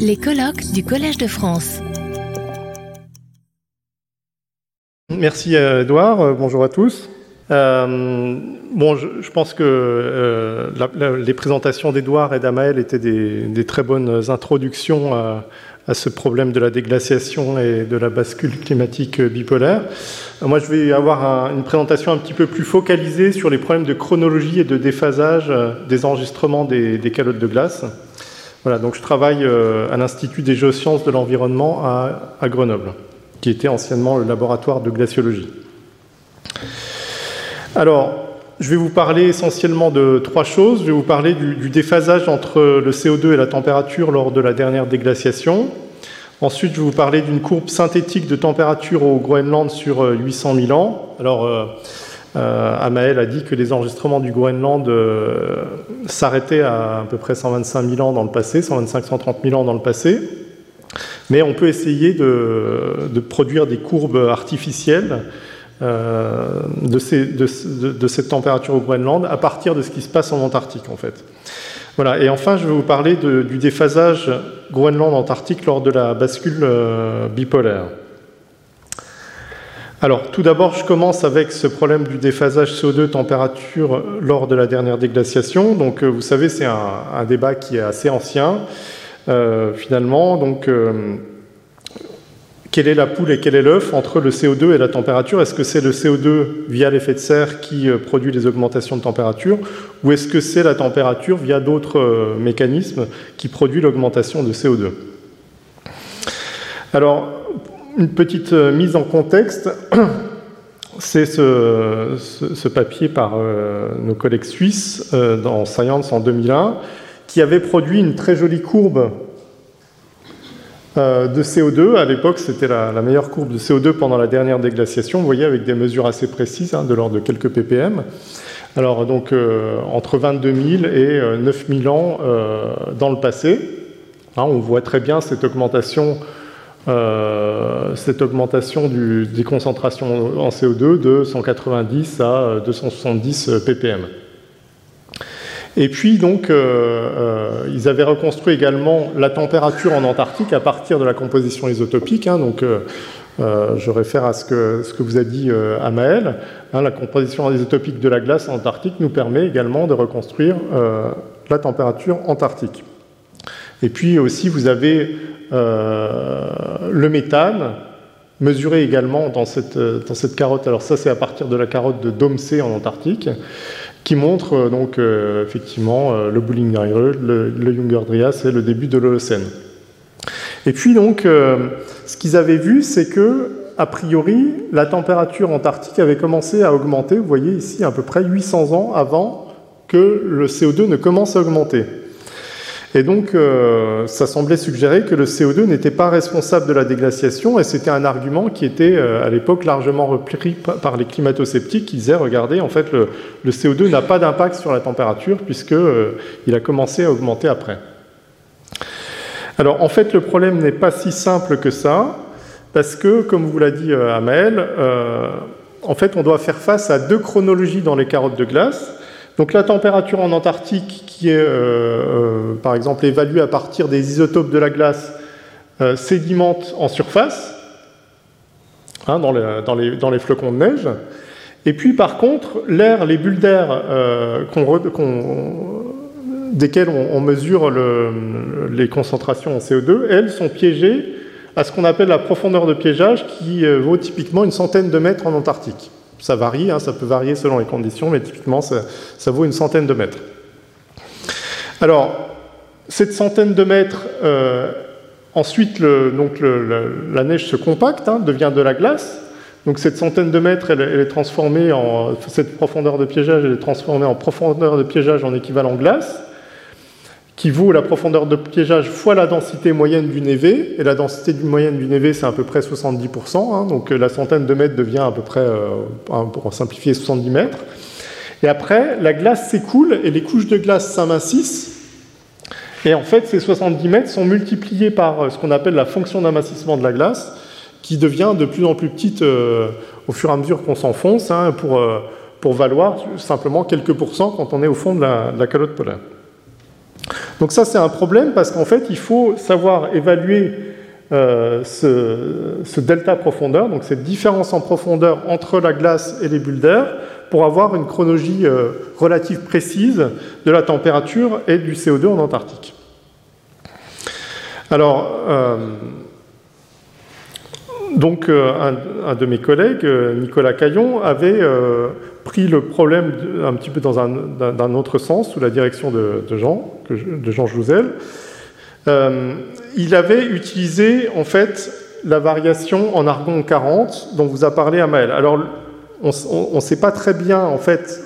Les colloques du Collège de France. Merci Edouard, euh, bonjour à tous. Euh, bon, je, pense que euh, les présentations d'Edouard et d'Amael étaient des, très bonnes introductions à, ce problème de la déglaciation et de la bascule climatique bipolaire. Moi, je vais avoir une présentation un petit peu plus focalisée sur les problèmes de chronologie et de déphasage des enregistrements des, calottes de glace. Voilà, donc je travaille à l'Institut des géosciences de l'environnement à Grenoble qui était anciennement le laboratoire de glaciologie. Alors, je vais vous parler essentiellement de trois choses. Je vais vous parler du, déphasage entre le CO2 et la température lors de la dernière déglaciation. Ensuite, je vais vous parler d'une courbe synthétique de température au Groenland sur 800 euh, 000 ans. Alors, euh, euh, Amael a dit que les enregistrements du Groenland s'arrêtaient à à peu près 125 000 ans dans le passé, 125-130 000 ans dans le passé. Mais on peut essayer de, produire des courbes artificielles euh, de, cette température au Groenland à partir de ce qui se passe en Antarctique, en fait. Voilà. Et enfin, je vais vous parler du déphasage Groenland-Antarctique lors de la bascule euh, bipolaire. Alors, tout d'abord, je commence avec ce problème du déphasage CO2 température lors de la dernière déglaciation. Donc, euh, vous savez, c'est un, débat qui est assez ancien. Euh, finalement. Donc, euh, quelle est la poule et quel est l'œuf entre le CO2 et la température? Est-ce que c'est le CO2 via l'effet de serre qui euh, produit les augmentations de température? Ou est-ce que c'est la température via d'autres mécanismes qui produit l'augmentation de CO2 Alors, une petite mise en contexte, c'est ce, papier par nos collègues suisses dans Science en 2001 qui avait produit une très jolie courbe euh, de CO2. À l'époque, c'était la, meilleure courbe de CO2 pendant la dernière déglaciation, vous voyez, avec des mesures assez précises, hein, de l'ordre de quelques ppm. Alors, donc, euh, entre 22 000 et 9 euh, 000 ans dans le passé. Hein, on voit très bien cette augmentation, cette augmentation des concentrations en CO2 de 190 à 270 ppm. Et puis, donc, euh, euh, ils avaient reconstruit également la température en Antarctique à partir de la composition isotopique. Hein, donc, euh, je réfère à ce que, ce que vous a dit Amael. Hein, la composition isotopique de la glace en Antarctique nous permet également de reconstruire la température antarctique. Et puis aussi, vous avez le méthane, mesuré également dans cette, dans cette carotte. Alors ça, c'est à partir de la carotte de Domsey en Antarctique qui montre euh, donc euh, effectivement euh, le Bullinger, le, le Junger-Dryas et le début de l'Holocène. Et puis donc, ce qu'ils avaient vu, c'est que a priori, la température antarctique avait commencé à augmenter, vous voyez ici, à peu près 800 ans avant que le CO2 ne commence à augmenter. Et donc, euh, ça semblait suggérer que le CO2 n'était pas responsable de la déglaciation, et c'était un argument qui était euh, à l'époque largement repris par les climato-sceptiques qui disaient, regardez, en fait, le, CO2 n'a pas d'impact sur la température puisqu'il euh, a commencé à augmenter après. Alors, en fait, le problème n'est pas si simple que ça, parce que, comme vous l'a dit Amel, en fait, on doit faire face à deux chronologies dans les carottes de glace. Donc la température en Antarctique, qui est euh, euh, par exemple évaluée à partir des isotopes de la glace, euh, sédimente en surface, hein, dans, les, flocons de neige. Et puis par contre, l'air, les bulles d'air desquelles on, mesure les concentrations en CO2, elles sont piégées à ce qu'on appelle la profondeur de piégeage, qui vaut typiquement une centaine de mètres en Antarctique. Ça varie, hein, ça peut varier selon les conditions, mais typiquement, ça, vaut une centaine de mètres. Alors, cette centaine de mètres, euh, ensuite, donc la neige se compacte, hein, devient de la glace. Donc cette centaine de mètres, elle, est transformée en cette profondeur de piégeage, elle est transformée en profondeur de piégeage en équivalent glace qui vaut la profondeur de piégeage fois la densité moyenne du névé. Et la densité moyenne du névé, c'est à peu près 70%. Hein, donc euh, la centaine de mètres devient à peu près, euh, pour simplifier, 70 mètres. Et après, la glace s'écoule et les couches de glace s'amincissent. Et en fait, ces 70 mètres sont multipliés par euh, ce qu'on appelle la fonction d'amincissement de la glace, qui devient de plus en plus petite au fur et à mesure qu'on s'enfonce, hein, pour, pour valoir simplement quelques pourcents quand on est au fond de la calotte polaire. Donc ça, c'est un problème parce qu'en fait, il faut savoir évaluer euh, ce, delta profondeur, donc cette différence en profondeur entre la glace et les bulles d'air, pour avoir une chronologie euh, relative précise de la température et du CO2 en Antarctique. Alors, euh, donc, un, de mes collègues, Nicolas Caillon, avait pris le problème un petit peu dans un, autre sens, sous la direction de, Jean, de Jean Jouzel. Euh, il avait utilisé en fait la variation en argon 40 dont vous a parlé Amael. Alors, on ne sait pas très bien en fait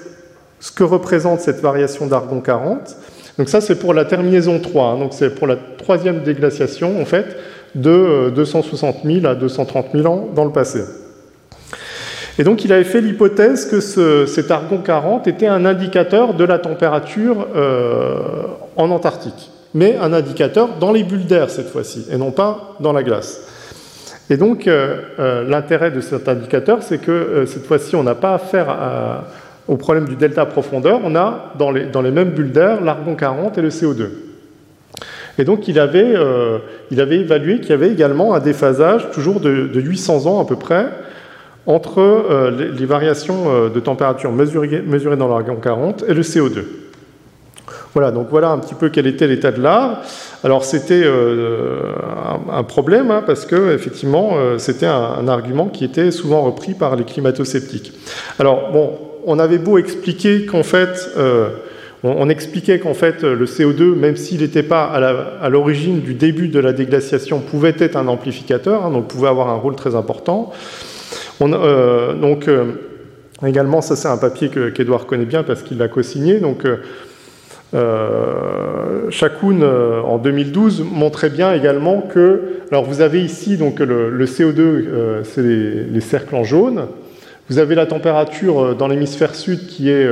ce que représente cette variation d'argon 40. Donc ça, c'est pour la terminaison 3. Hein. donc c'est pour la troisième déglaciation en fait de 260 euh, 000 à 230 000 ans dans le passé. Et donc il avait fait l'hypothèse que cet argon 40 était un indicateur de la température euh, en Antarctique, mais un indicateur dans les bulles d'air cette fois-ci, et non pas dans la glace. Et donc euh, euh, l'intérêt de cet indicateur, c'est que cette fois-ci, on n'a pas affaire au problème du delta profondeur, on a dans les, mêmes bulles d'air l'argon 40 et le CO2. Et donc il avait, il avait évalué qu'il y avait également un déphasage, toujours de, de 800 ans à peu près, entre euh, les, variations euh, de température mesurées, dans l'argon 40 et le CO2. Voilà, donc voilà un petit peu quel était l'état de l'art. Alors c'était euh, un, problème hein, parce que effectivement c'était un, argument qui était souvent repris par les climato-sceptiques. Alors bon, on avait beau expliquer qu'en fait on, expliquait qu'en fait le CO2, même s'il n'était pas à l'origine du début de la déglaciation, pouvait être un amplificateur, hein, donc pouvait avoir un rôle très important. Euh, donc, euh, également, ça c'est un papier qu'Edouard connaît bien parce qu'il l'a co-signé. Donc, euh, Chakoun, en 2012, montrait bien également que. Alors, vous avez ici donc, le, CO2, c'est les, cercles en jaune. Vous avez la température dans l'hémisphère sud qui est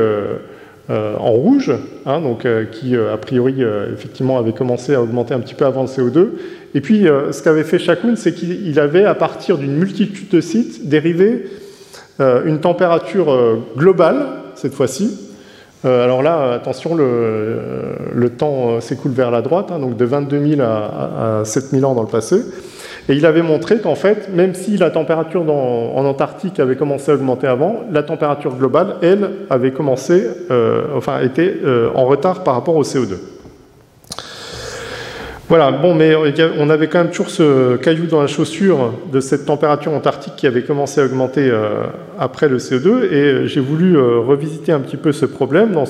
en rouge, hein, donc, qui a priori effectivement avait commencé à augmenter un petit peu avant le CO2. Et puis, euh, ce qu'avait fait Chakoun, c'est qu'il avait, à partir d'une multitude de sites, dérivé euh, une température euh, globale, cette fois-ci. alors là, attention, le, temps s'écoule vers la droite, hein, donc de 22 000 à, 7 000 ans dans le passé. Et il avait montré qu'en fait, même si la température en Antarctique avait commencé à augmenter avant, la température globale, elle, avait commencé, enfin, était en retard par rapport au CO2. Voilà, bon, mais on avait quand même toujours ce caillou dans la chaussure de cette température antarctique qui avait commencé à augmenter euh, après le CO2, et j'ai voulu euh, revisiter un petit peu ce problème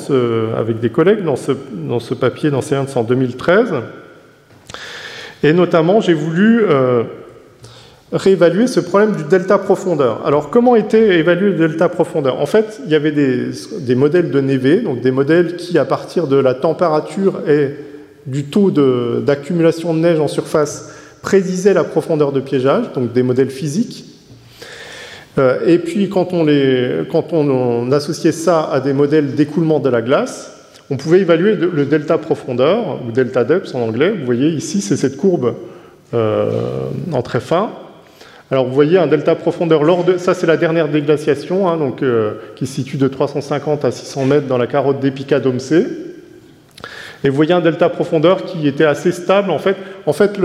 avec des collègues dans ce, papier dans en 2013. Et notamment, j'ai voulu euh, réévaluer ce problème du delta profondeur. Alors, comment était évalué le delta profondeur? En fait, il y avait des, modèles de Neve, donc des modèles qui, à partir de la température et du taux d'accumulation de, neige en surface prédisait la profondeur de piégeage, donc des modèles physiques. Euh, et puis quand on, associait ça à des modèles d'écoulement de la glace, on pouvait évaluer le delta profondeur, ou delta depth en anglais. Vous voyez ici, c'est cette courbe euh, en très fin. Alors vous voyez un delta profondeur lors de... Ça c'est la dernière déglaciation, hein, donc, euh, qui se situe de 350 à 600 mètres dans la carotte d'Epica Domsé. Et vous voyez un delta profondeur qui était assez stable. En fait, en fait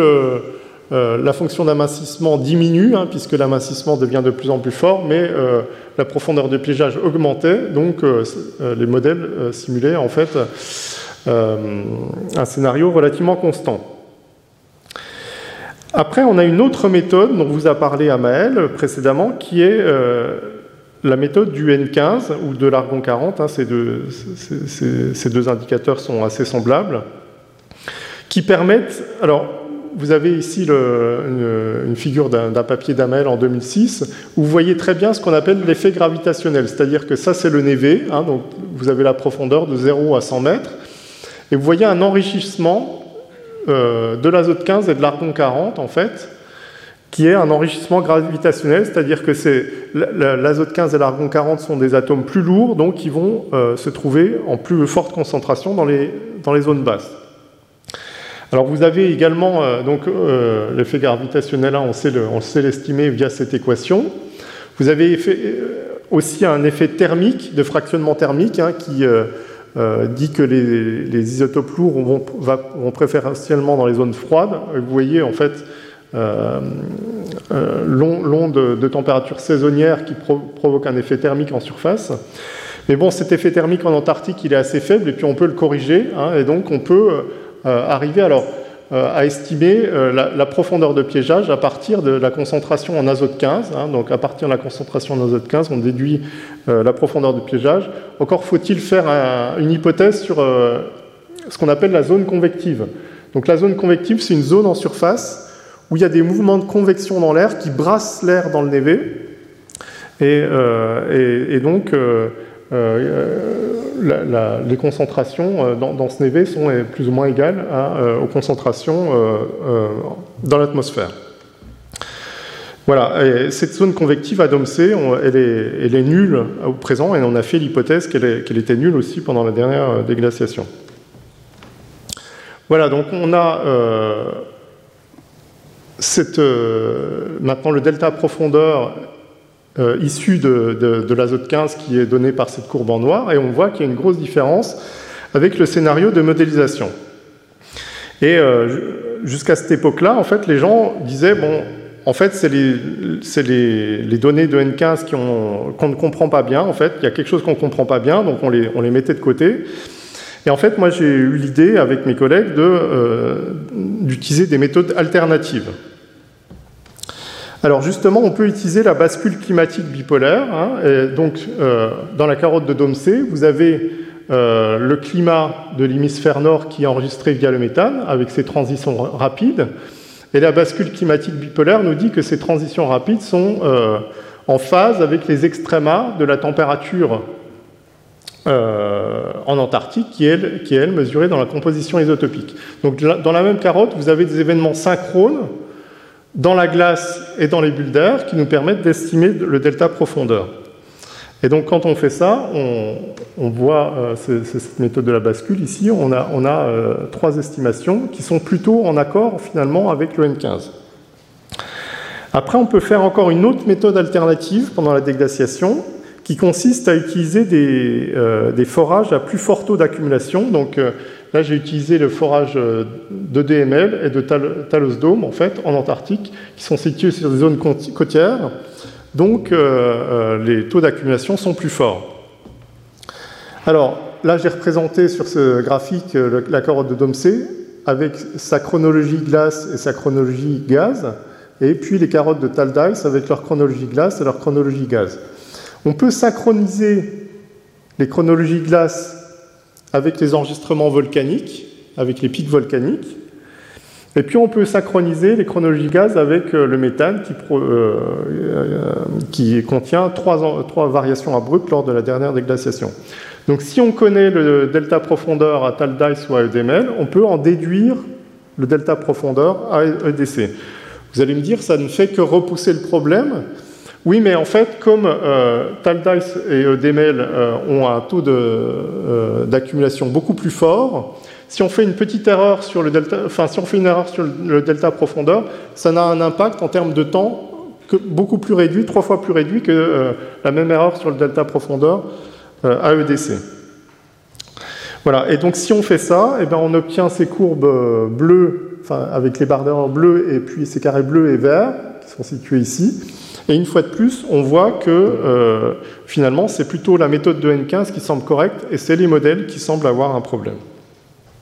euh, la fonction d'amincissement diminue, hein, puisque l'amincissement devient de plus en plus fort, mais euh, la profondeur de piégeage augmentait, donc euh, les modèles simulaient en fait un scénario relativement constant. Après, on a une autre méthode dont vous a parlé Amael précédemment, qui est la méthode du N15 ou de l'argon 40, hein, ces, deux, indicateurs sont assez semblables, qui permettent. Alors, vous avez ici une, figure d'un papier d'Amel en 2006, où vous voyez très bien ce qu'on appelle l'effet gravitationnel, c'est-à-dire que ça, c'est le névé, hein, donc vous avez la profondeur de 0 à 100 mètres, et vous voyez un enrichissement euh, de l'azote 15 et de l'argon 40, en fait, qui est un enrichissement gravitationnel, c'est-à-dire que l'azote 15 et l'argon 40 sont des atomes plus lourds, donc qui vont euh, se trouver en plus forte concentration dans les, zones basses. Alors vous avez également euh, euh, l'effet gravitationnel, on sait l'estimer via cette équation. Vous avez aussi un effet thermique, de fractionnement thermique, hein, qui dit que les, isotopes lourds vont, vont, préférentiellement dans les zones froides. Vous voyez en fait l'onde de température saisonnière qui provoque un effet thermique en surface. Mais bon, cet effet thermique en Antarctique, il est assez faible et puis on peut le corriger. Hein, et donc on peut arriver. Alors, euh, à estimer euh, la, profondeur de piégeage à partir de la concentration en azote 15. Hein. donc à partir de la concentration en azote 15, on déduit euh, la profondeur de piégeage. Encore faut-il faire une hypothèse sur ce qu'on appelle la zone convective. Donc la zone convective, c'est une zone en surface où il y a des mouvements de convection dans l'air qui brassent l'air dans le névé. Et, et donc, les concentrations euh, dans, ce névé sont plus ou moins égales euh, aux concentrations euh, dans l'atmosphère. Voilà, cette zone convective à elle est, elle est, nulle au présent et on a fait l'hypothèse qu'elle était nulle aussi pendant la dernière déglaciation. Voilà, donc on a cette, maintenant le delta profondeur euh, issu de, l'azote 15 qui est donné par cette courbe en noir, et on voit qu'il y a une grosse différence avec le scénario de modélisation. Et euh, jusqu'à cette époque-là, en fait, les gens disaient, bon, en fait, c'est les, données de N15 qu'on ne comprend pas bien, en fait, il y a quelque chose qu'on ne comprend pas bien, donc on les, on les mettait de côté. Et en fait, moi, j'ai eu l'idée, avec mes collègues, euh, d'utiliser des méthodes alternatives. Alors justement, on peut utiliser la bascule climatique bipolaire. Hein, et donc, euh, dans la carotte de Domsé, vous avez euh, le climat de l'hémisphère nord qui est enregistré via le méthane, avec ses transitions rapides. Et la bascule climatique bipolaire nous dit que ces transitions rapides sont en phase avec les extrémas de la température en Antarctique, qui est, elle, mesurée dans la composition isotopique. Donc, dans la même carotte, vous avez des événements synchrones dans la glace et dans les bulles d'air qui nous permettent d'estimer le delta profondeur. Et donc quand on fait ça, on, voit euh, cette méthode de la bascule ici, on a, euh, trois estimations qui sont plutôt en accord finalement avec le N15. Après, on peut faire encore une autre méthode alternative pendant la déglaciation qui consiste à utiliser des, euh, forages à plus fort taux d'accumulation. Donc Là, j'ai utilisé le forage euh, de DML et de Talos Dome, en fait, en Antarctique, qui sont situés sur des zones côtières. Donc, euh, euh, les taux d'accumulation sont plus forts. Alors, là, j'ai représenté sur ce graphique la carotte de Domsé avec sa chronologie glace et sa chronologie gaz, et puis les carottes de Taldice avec leur chronologie glace et leur chronologie gaz. On peut synchroniser les chronologies glace avec les enregistrements volcaniques, avec les pics volcaniques. Et puis on peut synchroniser les chronologies gaz avec euh, le méthane qui, euh, euh, contient trois, trois, variations abruptes lors de la dernière déglaciation. Donc si on connaît le delta profondeur à Taldice ou à EDML, on peut en déduire le delta profondeur à EDC. Vous allez me dire, ça ne fait que repousser le problème, oui, mais en fait, comme euh, et Demel euh, ont un taux euh, d'accumulation beaucoup plus fort, si on fait une petite erreur sur le delta, enfin si on fait une erreur sur le delta profondeur, ça n'a un impact en termes de temps que beaucoup plus réduit, trois fois plus réduit que euh, la même erreur sur le delta profondeur à EDC. Voilà. Et donc si on fait ça, eh bien, on obtient ces courbes bleues, enfin avec les barres d'erreur bleues et puis ces carrés bleus et verts qui sont situés ici. Et une fois de plus, on voit que euh, finalement, c'est plutôt la méthode de N15 qui semble correcte et c'est les modèles qui semblent avoir un problème.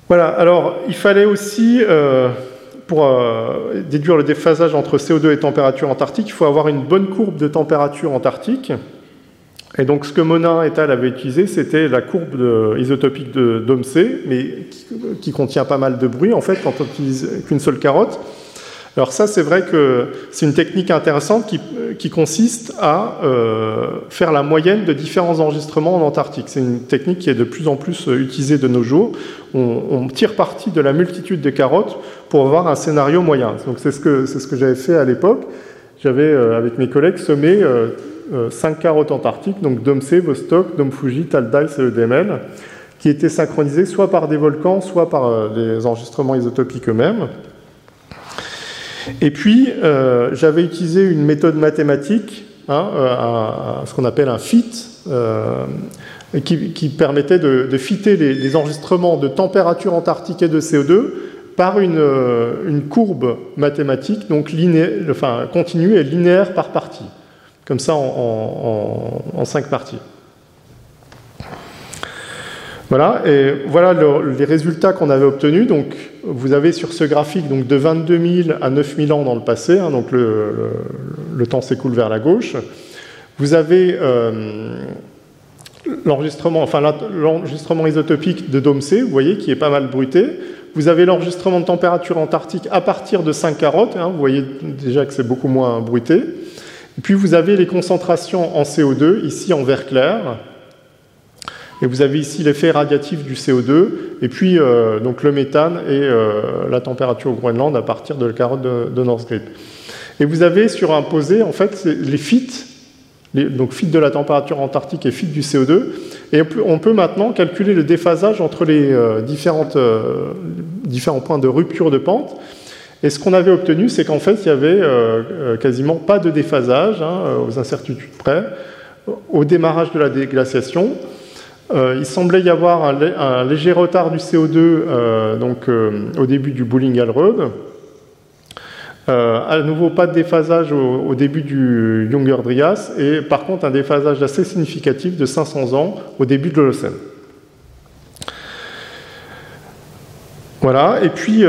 Voilà, alors il fallait aussi, euh, pour euh, déduire le déphasage entre CO2 et température antarctique, il faut avoir une bonne courbe de température antarctique. Et donc ce que Monin et al. avaient utilisé, c'était la courbe isotopique de Domsé, mais qui, contient pas mal de bruit en fait quand on utilise qu'une seule carotte. Alors ça, c'est vrai que c'est une technique intéressante qui, consiste à euh, faire la moyenne de différents enregistrements en Antarctique. C'est une technique qui est de plus en plus euh, utilisée de nos jours. On, tire parti de la multitude de carottes pour avoir un scénario moyen. Donc c'est ce que, j'avais fait à l'époque. J'avais, euh, avec mes collègues, semé cinq carottes antarctiques, donc Domsé, Vostok, Dom Fuji, Taldice et Edemel, qui étaient synchronisées soit par des volcans, soit par des enregistrements isotopiques eux-mêmes. Et puis, euh, j'avais utilisé une méthode mathématique, hein, euh, ce qu'on appelle un fit, euh, qui, permettait de, fitter les, enregistrements de température antarctique et de CO2 par une, courbe mathématique, donc continue et linéaire par partie, comme ça en cinq parties. Voilà, et voilà les résultats qu'on avait obtenus. Donc, vous avez sur ce graphique donc, de 22 000 à 9 000 ans dans le passé, hein, donc le, temps s'écoule vers la gauche. Vous avez euh, l'enregistrement, enfin, isotopique de Dôme C, vous voyez, qui est pas mal bruité. Vous avez l'enregistrement de température antarctique à partir de 5 carottes, hein, vous voyez déjà que c'est beaucoup moins bruité. Et puis vous avez les concentrations en CO2, ici en vert clair, et vous avez ici l'effet radiatif du CO2, et puis euh, donc le méthane et euh, la température au Groenland à partir de la carotte de, de Northgate. Et vous avez sur en fait, les fit, donc fit de la température antarctique et fit du CO2, et on peut, maintenant calculer le déphasage entre les euh, différentes, différents points de rupture de pente. Et ce qu'on avait obtenu, c'est qu'en fait, il n'y avait quasiment pas de déphasage, hein, aux incertitudes près, au démarrage de la déglaciation. Euh, il semblait y avoir un, léger retard du CO2 euh, donc, euh, au début du Bulling-Alrode. à nouveau, pas de déphasage au, début du Younger Dryas, et par contre un déphasage assez significatif de 500 ans au début de l'Holocène. Voilà, et puis,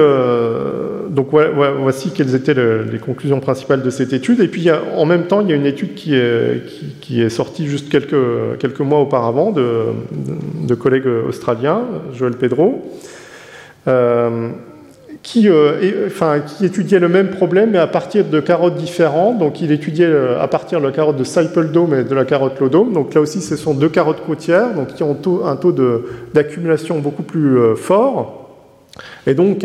donc voici quelles étaient les conclusions principales de cette étude. Et puis, en même temps, il y a une étude qui est, sortie juste quelques, mois auparavant de, collègues australiens, Joël Pedro, euh, qui, euh, qui étudiait le même problème, mais à partir de carottes différentes. Donc, il étudiait à partir de la carotte de Cyple Dome et de la carotte Lodome. Donc, là aussi, ce sont deux carottes côtières, donc, qui ont un taux d'accumulation beaucoup plus fort. Et donc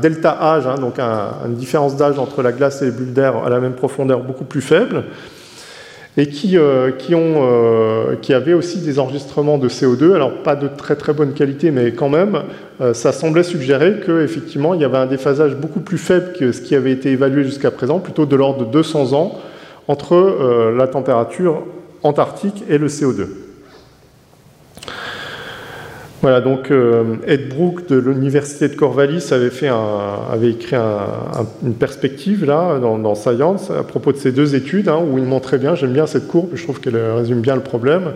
delta âge, hein, donc une différence d'âge entre la glace et les bulles d'air à la même profondeur beaucoup plus faible, et qui, euh, euh, avaient aussi des enregistrements de CO2, alors pas de très très bonne qualité, mais quand même, euh, ça semblait suggérer qu'effectivement il y avait un déphasage beaucoup plus faible que ce qui avait été évalué jusqu'à présent, plutôt de l'ordre de 200 ans, entre la température antarctique et le CO2. Voilà, donc euh, Ed Brook de l'université de Corvallis avait, fait avait écrit une perspective là dans, Science à propos de ces deux études hein, où il montrait bien, j'aime bien cette courbe, je trouve qu'elle résume bien le problème,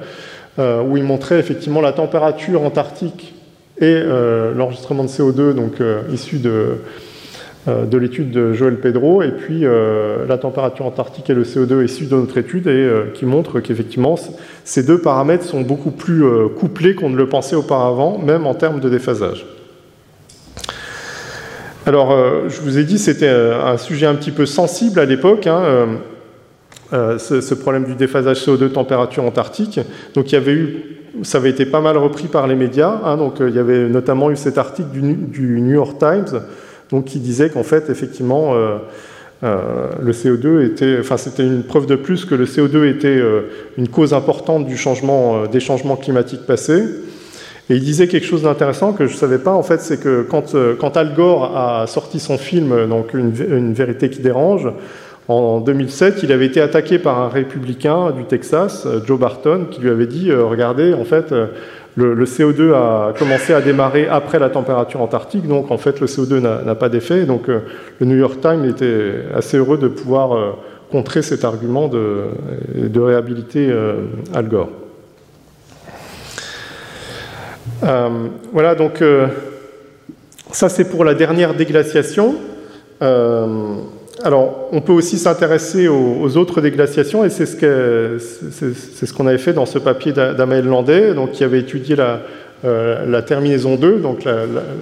euh, où il montrait effectivement la température antarctique et euh, l'enregistrement de CO2 donc issu de de l'étude de Joël Pedro, et puis euh, la température antarctique et le CO2 issus de notre étude, et euh, qui montre qu'effectivement, ces deux paramètres sont beaucoup plus couplés qu'on ne le pensait auparavant, même en termes de déphasage. Alors, je vous ai dit, c'était un sujet un petit peu sensible à l'époque, hein, ce, problème du déphasage CO2 température antarctique. Donc, il y avait eu, ça avait été pas mal repris par les médias. Hein, donc, il y avait notamment eu cet article du New York Times donc qui disait qu'en fait, effectivement, euh, euh, le CO2 était, enfin, c'était une preuve de plus que le CO2 était euh, une cause importante du changement, des changements climatiques passés. Et il disait quelque chose d'intéressant que je ne savais pas, en fait, c'est que quand, quand, Al Gore a sorti son film, donc une, une, vérité qui dérange, en 2007, il avait été attaqué par un républicain du Texas, Joe Barton, qui lui avait dit, regardez, en fait, le, CO2 a commencé à démarrer après la température antarctique, donc en fait le CO2 n'a pas d'effet. Donc euh, le New York Times était assez heureux de pouvoir euh, contrer cet argument de, réhabiliter euh, Al Gore. voilà, donc ça c'est pour la dernière déglaciation. Alors, on peut aussi s'intéresser aux, autres déglaciations, et c'est ce qu'on avait fait dans ce papier d'Amael Landais, qui avait étudié la, euh, terminaison 2, donc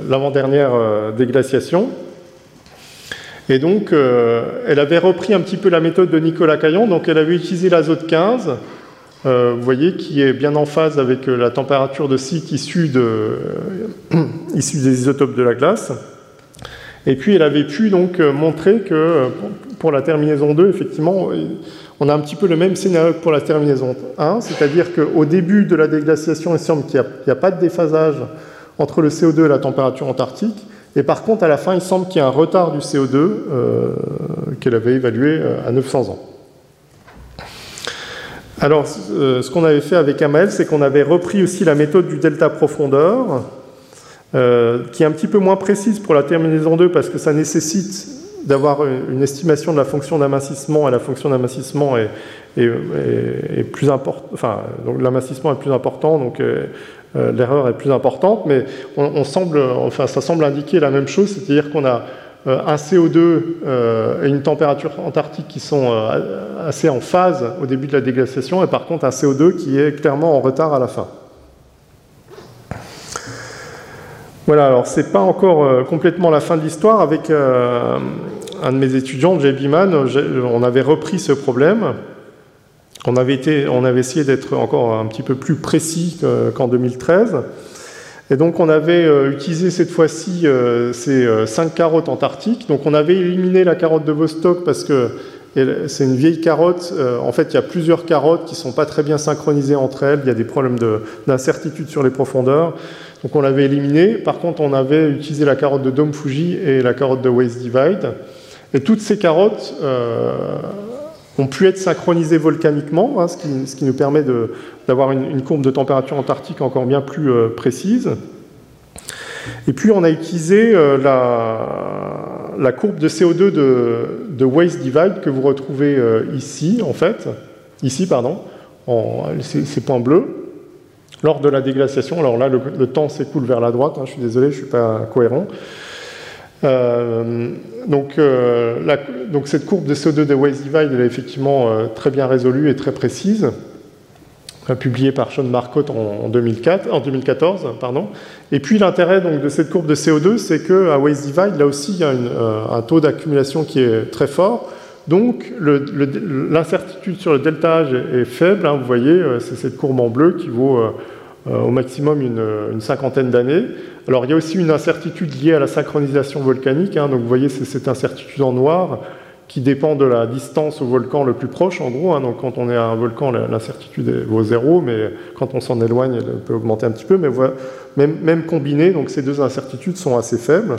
l'avant-dernière euh, déglaciation. Et donc, euh, elle avait repris un petit peu la méthode de Nicolas Caillon, donc elle avait utilisé l'azote 15, vous voyez, qui est bien en phase avec la température de cycle issue, issue des isotopes de la glace. Et puis elle avait pu donc euh, montrer que euh, pour la terminaison 2, effectivement, on a un petit peu le même scénario que pour la terminaison 1, c'est-à-dire qu'au début de la déglaciation, il semble qu'il n'y a, pas de déphasage entre le CO2 et la température antarctique. Et par contre, à la fin, il semble qu'il y a un retard du CO2 euh, qu'elle avait évalué à 900 ans. Alors, ce qu'on avait fait avec Amael, c'est qu'on avait repris aussi la méthode du delta profondeur, qui est un petit peu moins précise pour la terminaison 2 parce que ça nécessite d'avoir une estimation de la fonction d'amincissement et la fonction d'amincissement est, plus importante. Enfin, donc l'amincissement est plus important, donc euh, euh, l'erreur est plus importante, mais on, semble, enfin, ça semble indiquer la même chose, c'est-à-dire qu'on a euh, un CO2 et une température antarctique qui sont assez en phase au début de la déglaciation, et par contre un CO2 qui est clairement en retard à la fin. Voilà, alors c'est pas encore complètement la fin de l'histoire. Avec un de mes étudiants, Jay Biman, on avait repris ce problème. On avait, été, on avait essayé d'être encore un petit peu plus précis qu'en 2013. Et donc on avait euh, utilisé cette fois-ci euh, ces euh, cinq carottes antarctiques. Donc on avait éliminé la carotte de Vostok parce que c'est une vieille carotte. En fait, il y a plusieurs carottes qui ne sont pas très bien synchronisées entre elles. Il y a des problèmes d'incertitude sur les profondeurs. Donc on l'avait éliminé. Par contre, on avait utilisé la carotte de Dome Fuji et la carotte de Waste Divide. Et toutes ces carottes euh, ont pu être synchronisées volcaniquement, hein, ce, qui, nous permet d'avoir une, courbe de température antarctique encore bien plus euh, précise. Et puis on a utilisé euh, la, courbe de CO2 de, Waste Divide que vous retrouvez ici, en fait, ici, pardon, ces, points bleus, lors de la déglaciation. Alors là, le, temps s'écoule vers la droite, hein, je suis désolé, je ne suis pas cohérent. Euh, donc, euh, donc, cette courbe de CO2 de Waste Divide elle est effectivement euh, très bien résolue et très précise, publiée par Sean Marcotte en, 2004, en 2014. Pardon. Et puis l'intérêt de cette courbe de CO2, c'est qu'à Waste Divide, là aussi, il y a un taux d'accumulation qui est très fort. Donc l'incertitude sur le deltage est, faible. Hein. vous voyez, c'est cette courbe en bleu qui vaut au maximum une, cinquantaine d'années. Alors il y a aussi une incertitude liée à la synchronisation volcanique. Hein. donc vous voyez, c'est cette incertitude en noir qui dépend de la distance au volcan le plus proche, en gros. Hein. donc quand on est à un volcan, l'incertitude vaut zéro, mais quand on s'en éloigne, elle peut augmenter un petit peu. Mais voilà, même, même combinées, donc ces deux incertitudes sont assez faibles.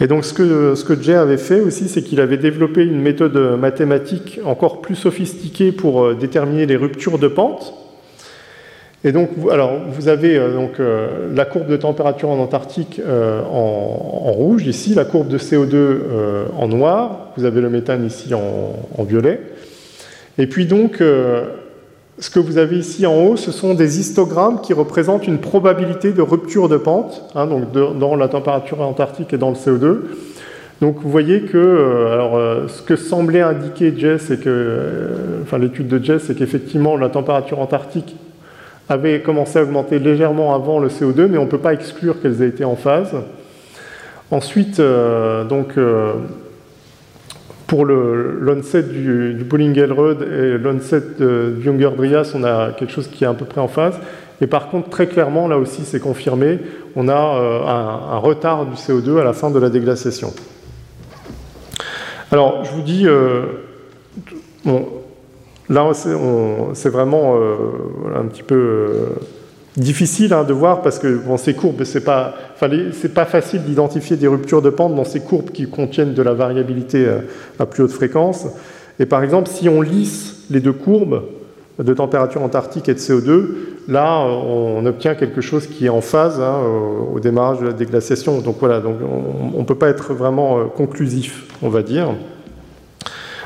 Et donc ce que, ce que Jay avait fait aussi, c'est qu'il avait développé une méthode mathématique encore plus sophistiquée pour euh, déterminer les ruptures de pente. Et donc, alors, vous avez euh, donc, euh, la courbe de température en Antarctique euh, en, rouge, ici, la courbe de CO2 en noir, vous avez le méthane ici en, violet. Et puis donc, ce que vous avez ici en haut, ce sont des histogrammes qui représentent une probabilité de rupture de pente, hein, donc dans la température antarctique et dans le CO2. Donc vous voyez que, alors, ce que semblait indiquer Jess, c'est que, enfin l'étude de Jess, c'est qu'effectivement la température antarctique avait commencé à augmenter légèrement avant le CO2, mais on ne peut pas exclure qu'elles aient été en phase. Ensuite, euh, donc, euh, pour l'onset du, du Bollinger-Rud et l'onset du Younger-Dryas, on a quelque chose qui est à peu près en phase. Et par contre, très clairement, là aussi, c'est confirmé, on a euh, un, retard du CO2 à la fin de la déglaciation. Alors, je vous dis, bon, Là, c'est vraiment euh, un petit peu euh, difficile hein, de voir parce que bon, ces courbes, c'est pas, pas facile d'identifier des ruptures de pente dans ces courbes qui contiennent de la variabilité euh, à plus haute fréquence. Et par exemple, si on lisse les deux courbes de température antarctique et de CO2, là, on obtient quelque chose qui est en phase hein, au démarrage de la déglaciation. Donc voilà, donc on ne peut pas être vraiment conclusif, on va dire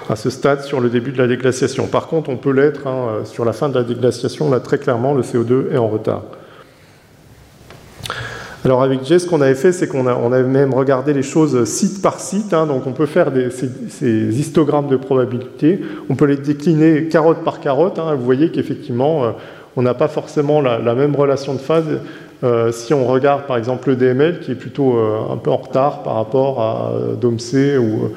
à ce stade sur le début de la déglaciation. Par contre, on peut l'être hein, euh, sur la fin de la déglaciation, là très clairement, le CO2 est en retard. Alors avec Jay, ce qu'on avait fait, c'est qu'on on avait même regardé les choses site par site, hein, donc on peut faire ces, histogrammes de probabilité, on peut les décliner carotte par carotte, hein, vous voyez qu'effectivement, euh, on n'a pas forcément la, même relation de phase euh, si on regarde par exemple le DML qui est plutôt un peu en retard par rapport à DOMC ou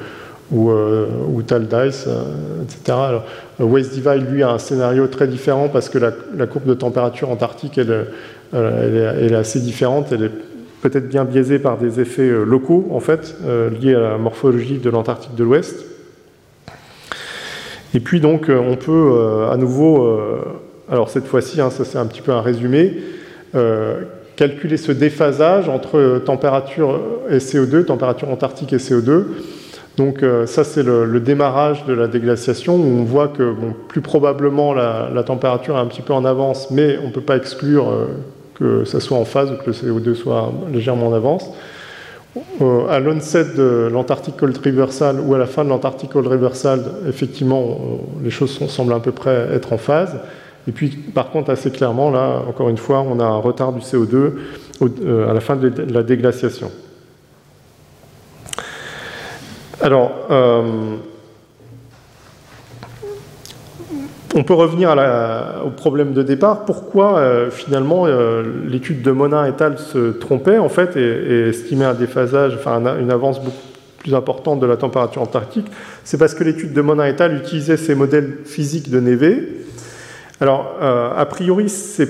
ou, euh, ou Taldice, euh, etc. Alors, Waste Divide, lui, a un scénario très différent parce que la, courbe de température antarctique, euh, elle, est, assez différente. Elle est peut-être bien biaisée par des effets locaux, en fait, liés à la morphologie de l'Antarctique de l'Ouest. Et puis, donc, on peut à nouveau, alors cette fois-ci, hein, ça c'est un petit peu un résumé, calculer ce déphasage entre température et CO2, température antarctique et CO2, Donc ça c'est le, démarrage de la déglaciation où on voit que plus probablement la, température est un petit peu en avance, mais on ne peut pas exclure que ça soit en phase ou que le CO2 soit légèrement en avance. à l'onset de l'Antarctic Cold Reversal ou à la fin de l'Antarctic Cold Reversal, effectivement, les choses semblent à peu près être en phase. Et puis, par contre, assez clairement, là, encore une fois, on a un retard du CO2 euh, à la fin de la déglaciation. Alors, euh, on peut revenir au problème de départ. Pourquoi, euh, finalement, l'étude de Monin et al. se trompait, en fait, et, estimait un déphasage, enfin, une avance beaucoup plus importante de la température antarctique? C'est parce que l'étude de Monin et al. utilisait ces modèles physiques de Neve alors, euh, a priori, ce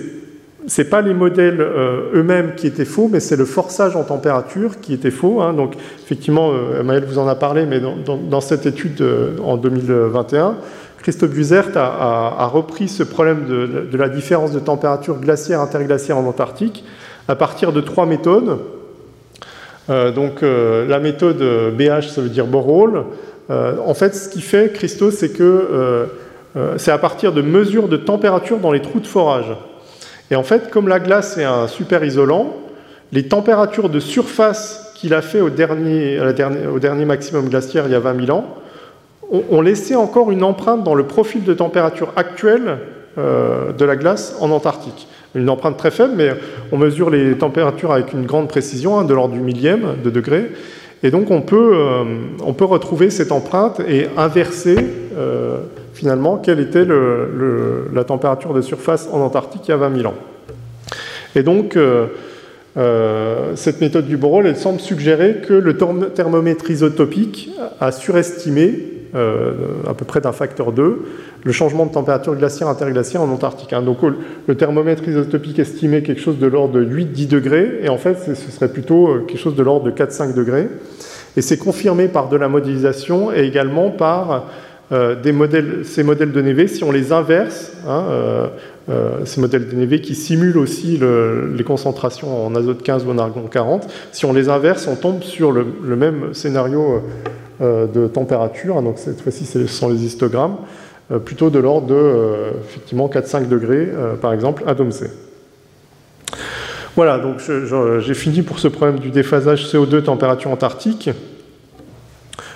n'est pas les modèles euh, eux-mêmes qui étaient faux, mais c'est le forçage en température qui était faux. Hein. Donc, effectivement, euh, vous en a parlé, mais dans, cette étude en 2021, Christophe Buzert a, repris ce problème de, la différence de température glaciaire-interglaciaire en Antarctique à partir de trois méthodes. donc, la méthode BH, ça veut dire borehole. en fait, ce qui fait, Christo, c'est que euh, c'est à partir de mesures de température dans les trous de forage. Et en fait, comme la glace est un super isolant, les températures de surface qu'il a fait au dernier, au dernier, maximum glaciaire il y a 20 000 ans ont, laissé encore une empreinte dans le profil de température actuel euh, de la glace en Antarctique. Une empreinte très faible, mais on mesure les températures avec une grande précision, hein, de l'ordre du millième de degré. Et donc on peut, euh, on peut retrouver cette empreinte et inverser finalement quelle était la température de surface en Antarctique il y a 20 000 ans. Et donc, euh, euh, cette méthode du Borel, elle semble suggérer que le thermomètre isotopique a surestimé, euh, à peu près d'un facteur 2, le changement de température glaciaire interglaciaire en Antarctique. Hein. Donc le thermomètre isotopique estimait quelque chose de l'ordre de 8-10 degrés, et en fait ce serait plutôt quelque chose de l'ordre de 4-5 degrés. Et c'est confirmé par de la modélisation et également par euh, ces modèles de Neve, si on les inverse, hein, euh, euh, ces modèles de Neve qui simulent aussi les concentrations en azote 15 ou en argon 40, si on les inverse, on tombe sur le, même scénario de température, hein, donc cette fois-ci ce sont les histogrammes, plutôt de l'ordre de effectivement 4-5 degrés, par exemple, à Domsey. Voilà, donc j'ai fini pour ce problème du déphasage CO2 température antarctique.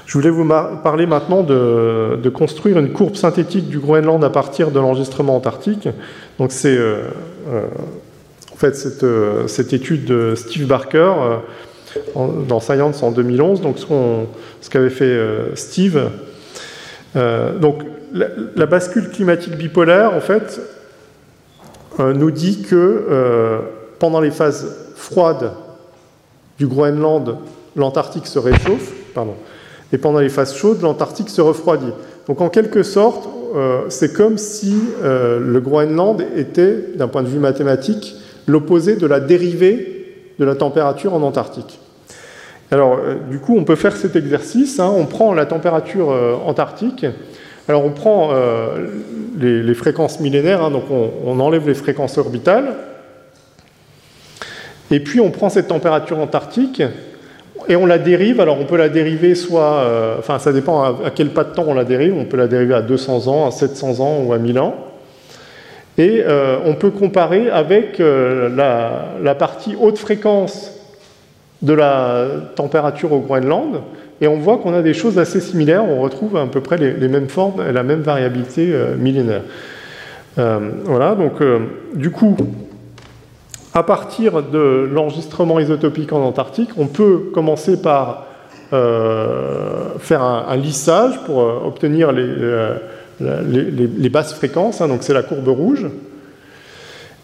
Je voulais vous parler maintenant de, construire une courbe synthétique du Groenland à partir de l'enregistrement antarctique. Donc c'est euh, euh, en fait euh, cette, étude de Steve Barker dans Science en 2011. Donc ce, qu'avait fait Steve. donc la, bascule climatique bipolaire en fait nous dit que pendant les phases froides du Groenland, l'Antarctique se réchauffe. Pardon et pendant les phases chaudes, l'Antarctique se refroidit. Donc en quelque sorte, euh, c'est comme si euh, le Groenland était, d'un point de vue mathématique, l'opposé de la dérivée de la température en Antarctique. Alors, euh, du coup, on peut faire cet exercice. Hein. on prend la température antarctique. Alors, on prend les, fréquences millénaires, hein. donc on, enlève les fréquences orbitales. Et puis, on prend cette température antarctique et on la dérive, alors on peut la dériver soit, euh, enfin ça dépend à, quel pas de temps on la dérive, on peut la dériver à 200 ans, à 700 ans ou à 1000 ans. Et euh, on peut comparer avec euh, la, partie haute fréquence de la température au Groenland, et on voit qu'on a des choses assez similaires, on retrouve à peu près les, les mêmes formes et la même variabilité millénaire. voilà, donc du coup, à partir de l'enregistrement isotopique en Antarctique, on peut commencer par euh, faire un, lissage pour euh, obtenir euh, les, basses fréquences, hein, donc c'est la courbe rouge.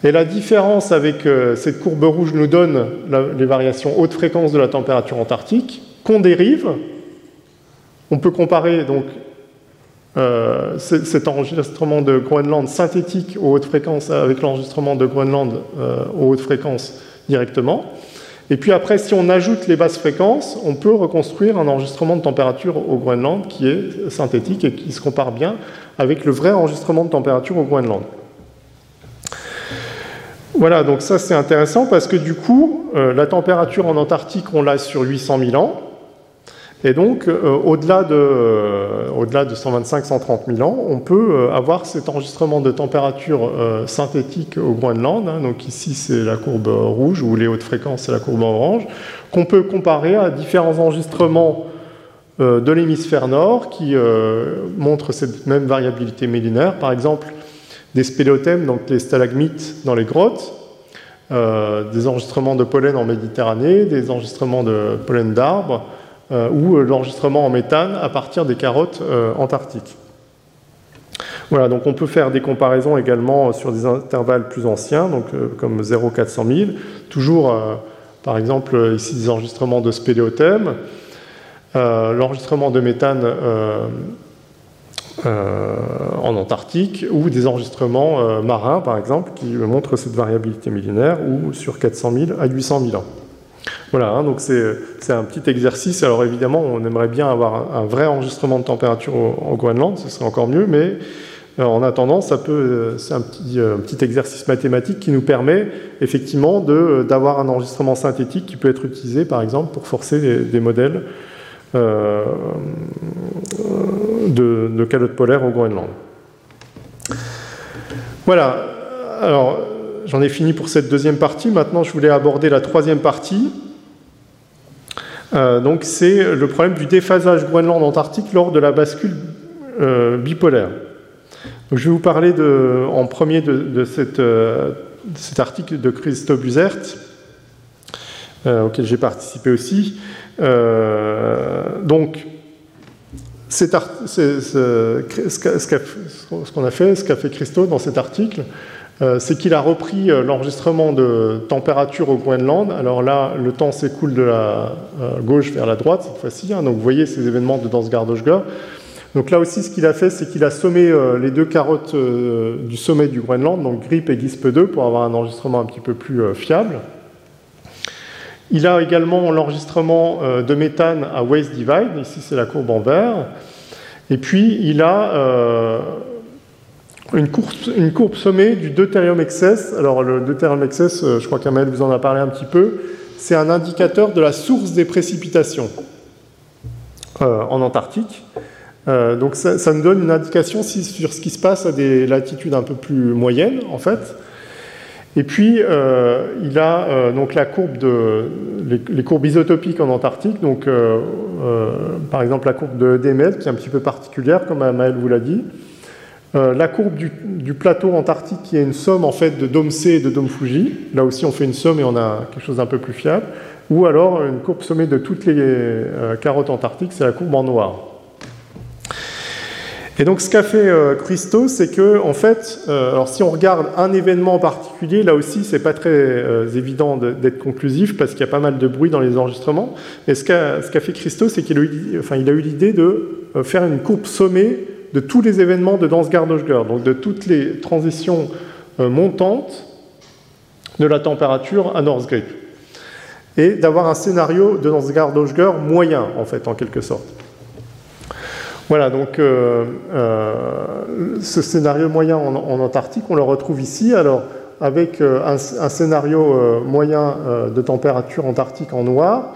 Et la différence avec cette courbe rouge nous donne les variations haute fréquence de la température antarctique qu'on dérive. On peut comparer donc euh, cet enregistrement de Groenland synthétique aux hautes fréquences avec l'enregistrement de Groenland euh, aux hautes fréquences directement. Et puis après, si on ajoute les basses fréquences, on peut reconstruire un enregistrement de température au Groenland qui est synthétique et qui se compare bien avec le vrai enregistrement de température au Groenland. Voilà, donc ça c'est intéressant parce que du coup, euh, la température en Antarctique, on l'a sur 800 000 ans. Et donc, au-delà de, au de 125-130 000 ans, on peut avoir cet enregistrement de température synthétique au Groenland. Hein. donc ici, c'est la courbe rouge, ou les hautes fréquences, c'est la courbe orange, qu'on peut comparer à différents enregistrements de l'hémisphère nord qui montrent cette même variabilité millénaire. Par exemple, des spéléothèmes, donc les stalagmites dans les grottes, euh, des enregistrements de pollen en Méditerranée, des enregistrements de pollen d'arbres, euh, ou l'enregistrement en méthane à partir des carottes euh, antarctiques. Voilà, donc on peut faire des comparaisons également sur des intervalles plus anciens, donc comme 0,400 000. Toujours, par exemple, ici des enregistrements de spéléothèmes. L'enregistrement de méthane euh, en Antarctique, ou des enregistrements euh, marins, par exemple, qui montrent cette variabilité millénaire, ou sur 400 000 à 800 000 ans. Voilà, hein, donc c'est un petit exercice. Alors évidemment, on aimerait bien avoir un, vrai enregistrement de température au, Groenland, ce serait encore mieux, mais euh, en attendant, c'est un petit, exercice mathématique qui nous permet effectivement d'avoir un enregistrement synthétique qui peut être utilisé, par exemple, pour forcer des modèles euh, de, de calotte polaire au Groenland. Voilà, alors j'en ai fini pour cette deuxième partie. Maintenant, je voulais aborder la troisième partie. Euh, donc, c'est le problème du déphasage Groenland-Antarctique lors de la bascule euh, bipolaire. Je vais vous parler de, en premier de, cette, cet article de Christophe Buzert, auquel j'ai participé aussi. Euh, donc, ce qu'on a fait, ce qu'a fait Christo dans cet article, euh, c'est qu'il a repris euh, l'enregistrement de température au Groenland. Alors là, le temps s'écoule de la gauche vers la droite cette fois-ci. Hein. donc vous voyez ces événements de Dansgaard-Oshgar. Donc là aussi, ce qu'il a fait, c'est qu'il a sommé les deux carottes du sommet du Groenland, donc GRIP et GISP 2, pour avoir un enregistrement un petit peu plus fiable. Il a également l'enregistrement euh, de méthane à Waste Divide, ici c'est la courbe en vert. Et puis il a euh, une, courbe, sommée du deutérium excess. Alors le deutérium excess, euh, je crois qu'Amel vous en a parlé un petit peu, c'est un indicateur de la source des précipitations en Antarctique. donc ça, nous donne une indication sur ce qui se passe à des latitudes un peu plus moyennes en fait. Et puis, euh, il a euh, donc la courbe de, les, courbes isotopiques en Antarctique, donc euh, par exemple la courbe de DML, qui est un petit peu particulière, comme Maël vous l'a dit. La courbe du, plateau antarctique, qui est une somme en fait de dôme C et de dôme Fuji. Là aussi, on fait une somme et on a quelque chose d'un peu plus fiable. Ou alors une courbe sommée de toutes les carottes antarctiques, c'est la courbe en noir. Et donc ce qu'a fait euh, Christo, c'est que en fait, euh, alors si on regarde un événement en particulier, là aussi c'est pas très euh, évident d'être conclusif parce qu'il y a pas mal de bruit dans les enregistrements. Et ce qu'a fait Christo, c'est qu'il a eu l'idée de faire une courbe sommée de tous les événements de Dansgaard-Oshger, donc de toutes les transitions montantes de la température à Northgrip, et d'avoir un scénario de Dansgaard-Oshger moyen en fait en quelque sorte. Voilà, donc euh, euh, ce scénario moyen en, Antarctique, on le retrouve ici. Alors, avec euh, un, scénario moyen de température antarctique en noir,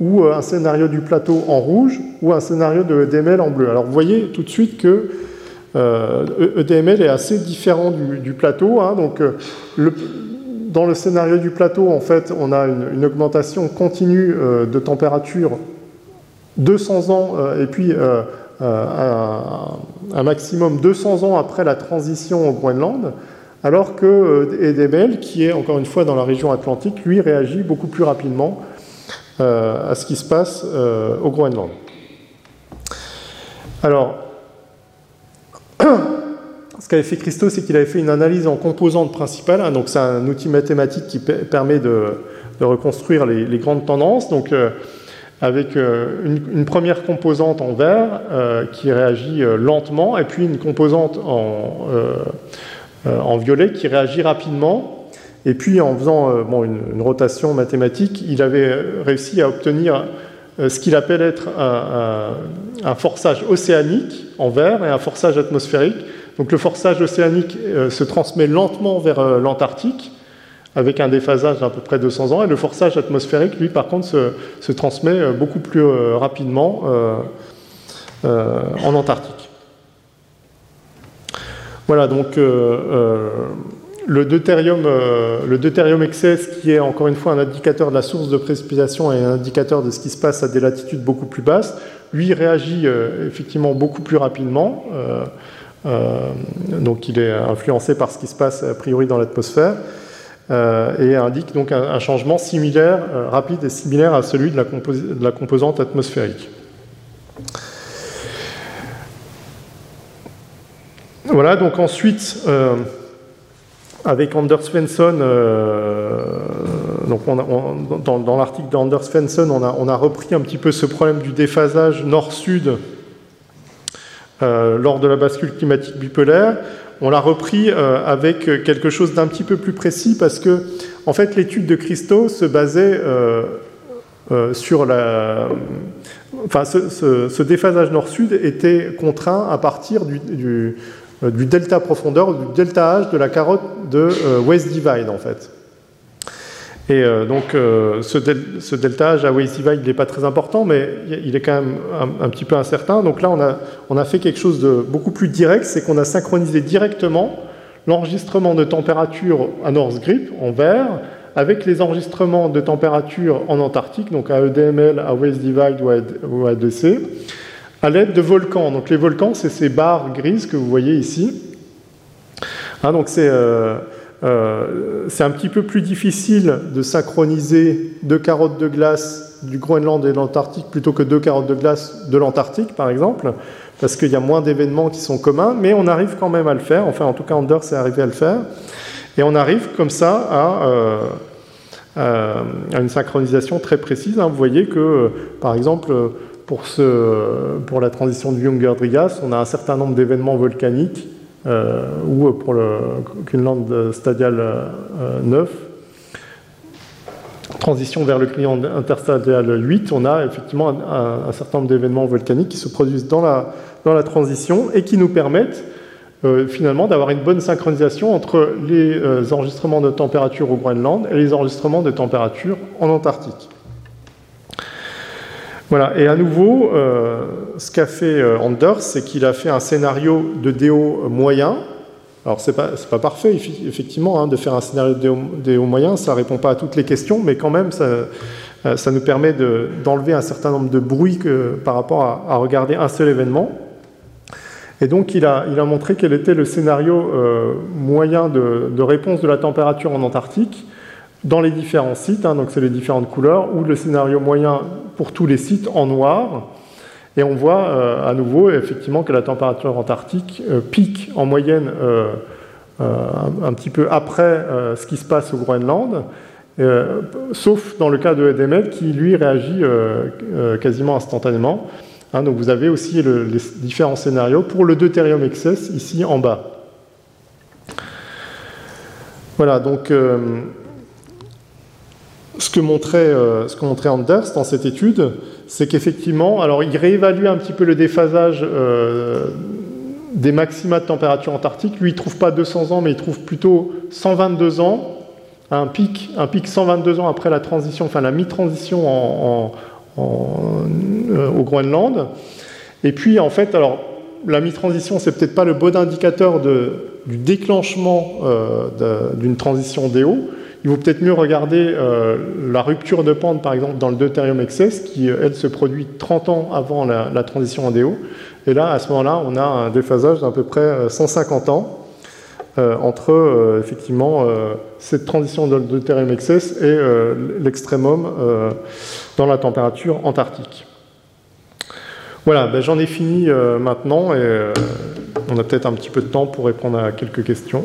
ou un scénario du plateau en rouge, ou un scénario de EDML en bleu. Alors, vous voyez tout de suite que EDML e est assez différent du, plateau. Hein. donc, dans le scénario du plateau, en fait, on a une, augmentation continue de température 200 ans, et puis euh, un, maximum 200 ans après la transition au Groenland, alors que euh, Edemel, qui est encore une fois dans la région atlantique, lui réagit beaucoup plus rapidement euh, à ce qui se passe au Groenland. Alors, ce qu'avait fait Christo, c'est qu'il avait fait une analyse en composantes principales. Hein, donc, c'est un outil mathématique qui permet de, reconstruire les, grandes tendances. Donc, avec euh, une, première composante en vert euh, qui réagit euh, lentement, et puis une composante en, violet qui réagit rapidement. Et puis en faisant bon, une, rotation mathématique, il avait réussi à obtenir ce qu'il appelle être un, un, forçage océanique en vert et un forçage atmosphérique. Donc le forçage océanique se transmet lentement vers l'Antarctique, avec un déphasage d'à peu près 200 ans, et le forçage atmosphérique, lui, par contre, se, transmet beaucoup plus rapidement en Antarctique. Voilà, donc le deutérium, le deutérium excess, qui est encore une fois un indicateur de la source de précipitation et un indicateur de ce qui se passe à des latitudes beaucoup plus basses, lui réagit effectivement beaucoup plus rapidement. Euh, donc il est influencé par ce qui se passe a priori dans l'atmosphère euh, et indique donc un, changement similaire, euh, rapide et similaire à celui de la, de la composante atmosphérique. Voilà, donc ensuite, avec Anders Svensson, donc dans, l'article d'Anders Svensson, on a, repris un petit peu ce problème du déphasage nord-sud euh, lors de la bascule climatique bipolaire. On l'a repris euh, avec quelque chose d'un petit peu plus précis parce que, en fait, l'étude de Christo se basait euh, sur la. Enfin, ce, déphasage nord-sud était contraint à partir du, du, delta profondeur, du delta H de la carotte de West Divide, en fait. Et euh, donc, euh, ce, delta à Waze il n'est pas très important, mais il est quand même un, petit peu incertain. Donc là, on a, on a fait quelque chose de beaucoup plus direct, c'est qu'on a synchronisé directement l'enregistrement de température à North Grip, en vert, avec les enregistrements de température en Antarctique, donc à EDML, à Waze Divide ou à à l'aide de volcans. Donc les volcans, c'est ces barres grises que vous voyez ici. Hein, donc c'est... Euh, euh, c'est un petit peu plus difficile de synchroniser deux carottes de glace du Groenland et de l'Antarctique plutôt que deux carottes de glace de l'Antarctique, par exemple, parce qu'il y a moins d'événements qui sont communs, mais on arrive quand même à le faire. Enfin, en tout cas, Anders est arrivé à le faire. Et on arrive comme ça à, euh, une synchronisation très précise. Hein. Vous voyez que, par exemple, pour, la transition du Younger-Drigas, on a un certain nombre d'événements volcaniques euh, ou pour le Greenland stadial 9, euh, transition vers le client interstadial 8, on a effectivement un, certain nombre d'événements volcaniques qui se produisent dans la, dans la transition et qui nous permettent euh, finalement d'avoir une bonne synchronisation entre les enregistrements de température au Groenland et les enregistrements de température en Antarctique. Voilà, et à nouveau, euh, ce qu'a fait euh, Anders, c'est qu'il a fait un scénario de DO moyen. Alors, ce n'est pas, pas, parfait, effectivement, hein, de faire un scénario de DO, moyen, ça ne répond pas à toutes les questions, mais quand même, ça, euh, nous permet d'enlever un certain nombre de bruits par rapport à, regarder un seul événement. Et donc, il a, il a montré quel était le scénario moyen de, de, réponse de la température en Antarctique dans les différents sites, hein, donc c'est les différentes couleurs, ou le scénario moyen pour tous les sites en noir. Et on voit euh, à nouveau effectivement que la température antarctique euh, pique en moyenne euh, un, petit peu après ce qui se passe au Groenland, sauf dans le cas de Edemel qui lui réagit quasiment instantanément. Hein, donc vous avez aussi les différents scénarios pour le deutérium excess ici en bas. Voilà, donc ce que montrait, euh, ce que montrait Anders dans cette étude, c'est qu'effectivement, alors il réévalue un petit peu le déphasage euh, des maxima de température antarctique. Lui, il ne trouve pas 200 ans, mais il trouve plutôt 122 ans, un pic, un pic 122 ans après la transition, enfin la mi-transition euh, au Groenland. Et puis, en fait, alors la mi-transition, c'est peut-être pas le bon indicateur du déclenchement d'une transition DO il vaut peut-être mieux regarder euh, la rupture de pente, par exemple, dans le deutérium excess, qui, euh, elle, se produit 30 ans avant la, transition en DO. Et là, à ce moment-là, on a un déphasage d'à peu près 150 euh, ans entre, effectivement, cette transition dans le deutérium excess et l'extrémum dans la température antarctique. Voilà, ben, j'en ai fini maintenant et on a peut-être un petit peu de temps pour répondre à quelques questions.